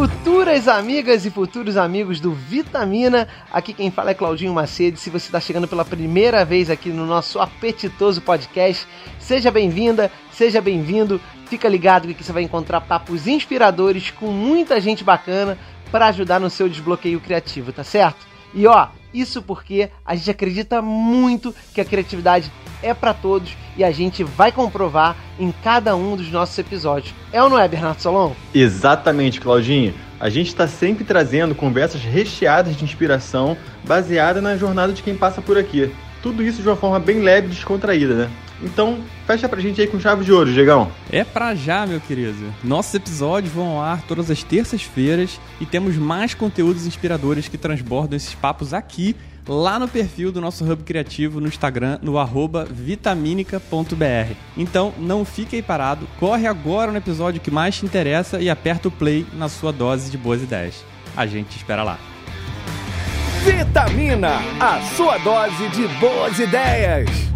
Futuras amigas e futuros amigos do Vitamina, aqui quem fala é Claudinho Macedo. Se você está chegando pela primeira vez aqui no nosso apetitoso podcast, seja bem-vinda, seja bem-vindo. Fica ligado que você vai encontrar papos inspiradores com muita gente bacana para ajudar no seu desbloqueio criativo, tá certo? E ó, isso porque a gente acredita muito que a criatividade é para todos e a gente vai comprovar em cada um dos nossos episódios. É ou não é, Bernardo Solon? Exatamente, Claudinho. A gente está sempre trazendo conversas recheadas de inspiração baseada na jornada de quem passa por aqui. Tudo isso de uma forma bem leve e descontraída, né? Então, fecha pra gente aí com chave de ouro, Diegão. É pra já, meu querido. Nossos episódios vão ao ar todas as terças-feiras e temos mais conteúdos inspiradores que transbordam esses papos aqui lá no perfil do nosso Hub Criativo no Instagram, no arroba vitaminica.br. Então, não fique aí parado, corre agora no episódio que mais te interessa e aperta o play na sua dose de boas ideias. A gente espera lá. Vitamina, a sua dose de boas ideias.